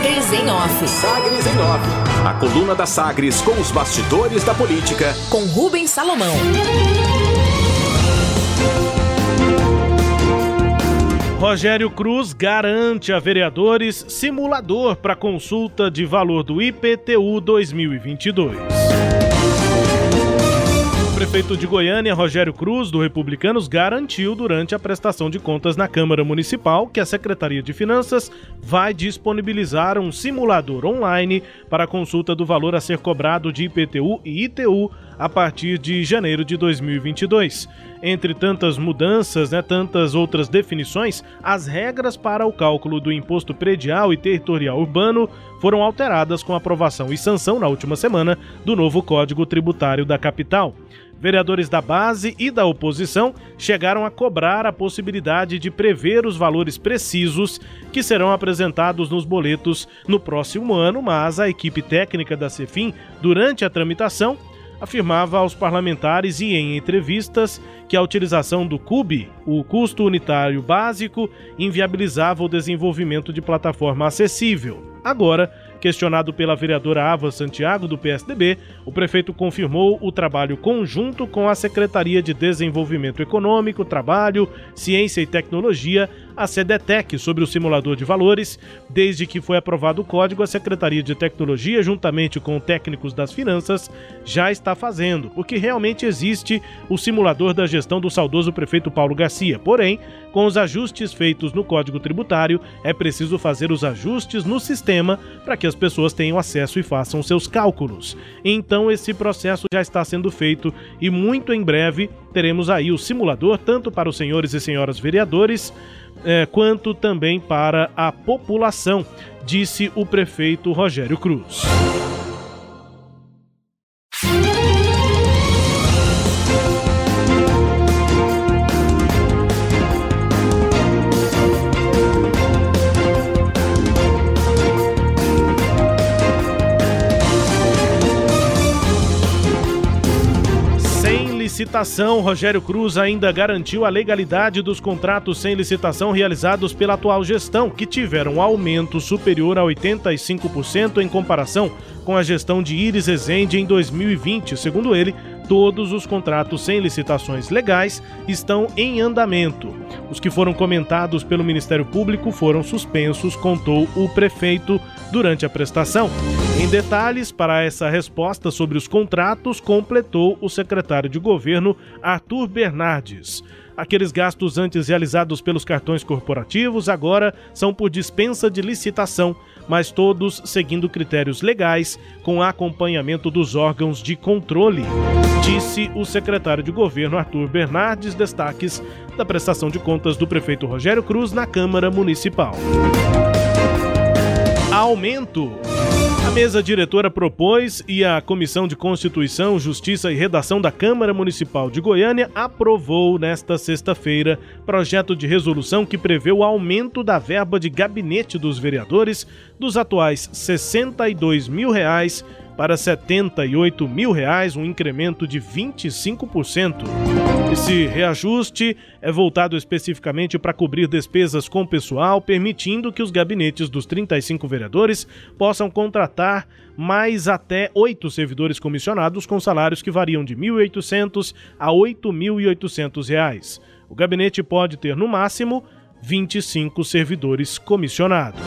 Sagres em Off. Sagres em Off. A coluna da Sagres com os bastidores da política. Com Rubens Salomão. Rogério Cruz garante a vereadores simulador para consulta de valor do IPTU 2022 prefeito de Goiânia, Rogério Cruz, do Republicanos, garantiu durante a prestação de contas na Câmara Municipal que a Secretaria de Finanças vai disponibilizar um simulador online para consulta do valor a ser cobrado de IPTU e ITU a partir de janeiro de 2022. Entre tantas mudanças, né, tantas outras definições, as regras para o cálculo do imposto predial e territorial urbano foram alteradas com aprovação e sanção na última semana do novo Código Tributário da capital vereadores da base e da oposição chegaram a cobrar a possibilidade de prever os valores precisos que serão apresentados nos boletos no próximo ano, mas a equipe técnica da Cefim, durante a tramitação, afirmava aos parlamentares e em entrevistas que a utilização do CUB, o custo unitário básico, inviabilizava o desenvolvimento de plataforma acessível. Agora, Questionado pela vereadora Ava Santiago, do PSDB, o prefeito confirmou o trabalho conjunto com a Secretaria de Desenvolvimento Econômico, Trabalho, Ciência e Tecnologia a CDTEC sobre o simulador de valores. Desde que foi aprovado o código, a Secretaria de Tecnologia, juntamente com técnicos das finanças, já está fazendo, porque realmente existe o simulador da gestão do saudoso prefeito Paulo Garcia. Porém, com os ajustes feitos no Código Tributário, é preciso fazer os ajustes no sistema para que as pessoas tenham acesso e façam seus cálculos. Então, esse processo já está sendo feito e muito em breve teremos aí o simulador tanto para os senhores e senhoras vereadores é, quanto também para a população, disse o prefeito Rogério Cruz. Licitação, Rogério Cruz ainda garantiu a legalidade dos contratos sem licitação realizados pela atual gestão, que tiveram um aumento superior a 85% em comparação com a gestão de Iris Rezende em 2020. Segundo ele, todos os contratos sem licitações legais estão em andamento. Os que foram comentados pelo Ministério Público foram suspensos, contou o prefeito durante a prestação. Em detalhes, para essa resposta sobre os contratos, completou o secretário de governo Arthur Bernardes. Aqueles gastos antes realizados pelos cartões corporativos agora são por dispensa de licitação, mas todos seguindo critérios legais, com acompanhamento dos órgãos de controle, disse o secretário de governo Arthur Bernardes. Destaques da prestação de contas do prefeito Rogério Cruz na Câmara Municipal. Aumento. A mesa diretora propôs e a Comissão de Constituição, Justiça e Redação da Câmara Municipal de Goiânia aprovou nesta sexta-feira projeto de resolução que prevê o aumento da verba de gabinete dos vereadores dos atuais 62 mil reais para 78 mil reais, um incremento de 25%. Esse reajuste é voltado especificamente para cobrir despesas com pessoal, permitindo que os gabinetes dos 35 vereadores possam contratar mais até oito servidores comissionados com salários que variam de R$ 1.800 a 8.800 reais. O gabinete pode ter, no máximo, 25 servidores comissionados.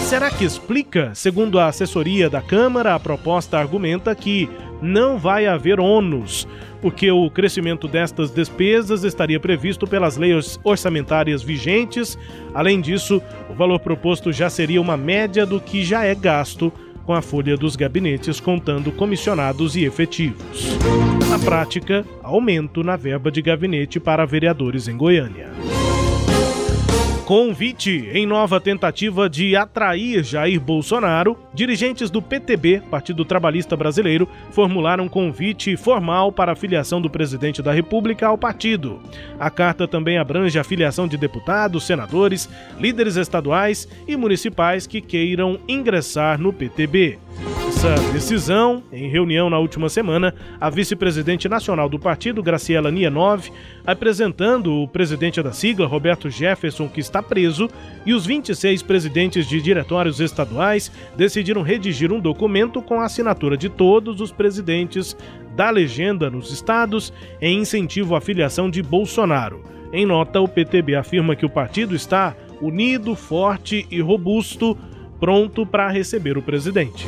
Será que explica? Segundo a assessoria da Câmara, a proposta argumenta que não vai haver ônus, porque o crescimento destas despesas estaria previsto pelas leis orçamentárias vigentes. Além disso, o valor proposto já seria uma média do que já é gasto com a folha dos gabinetes, contando comissionados e efetivos. Na prática, aumento na verba de gabinete para vereadores em Goiânia. Convite em nova tentativa de atrair Jair Bolsonaro, dirigentes do PTB, Partido Trabalhista Brasileiro, formularam convite formal para a filiação do presidente da República ao partido. A carta também abrange a filiação de deputados, senadores, líderes estaduais e municipais que queiram ingressar no PTB. Essa decisão, em reunião na última semana, a vice-presidente nacional do partido, Graciela Nianov, apresentando o presidente da sigla, Roberto Jefferson, que está preso, e os 26 presidentes de diretórios estaduais decidiram redigir um documento com a assinatura de todos os presidentes da legenda nos estados em incentivo à filiação de Bolsonaro. Em nota, o PTB afirma que o partido está unido, forte e robusto pronto para receber o presidente.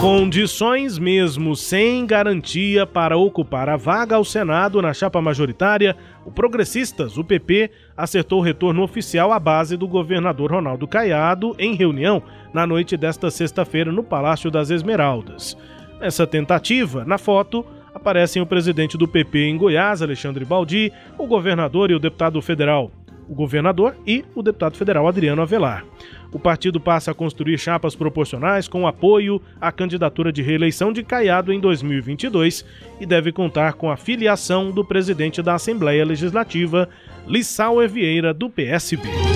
Condições mesmo sem garantia para ocupar a vaga ao Senado na chapa majoritária, o Progressistas, o PP, acertou o retorno oficial à base do governador Ronaldo Caiado em reunião na noite desta sexta-feira no Palácio das Esmeraldas. Nessa tentativa, na foto, aparecem o presidente do PP em Goiás, Alexandre Baldi, o governador e o deputado federal o governador e o deputado federal Adriano Avelar. O partido passa a construir chapas proporcionais com apoio à candidatura de reeleição de Caiado em 2022 e deve contar com a filiação do presidente da Assembleia Legislativa, Lissau Vieira, do PSB.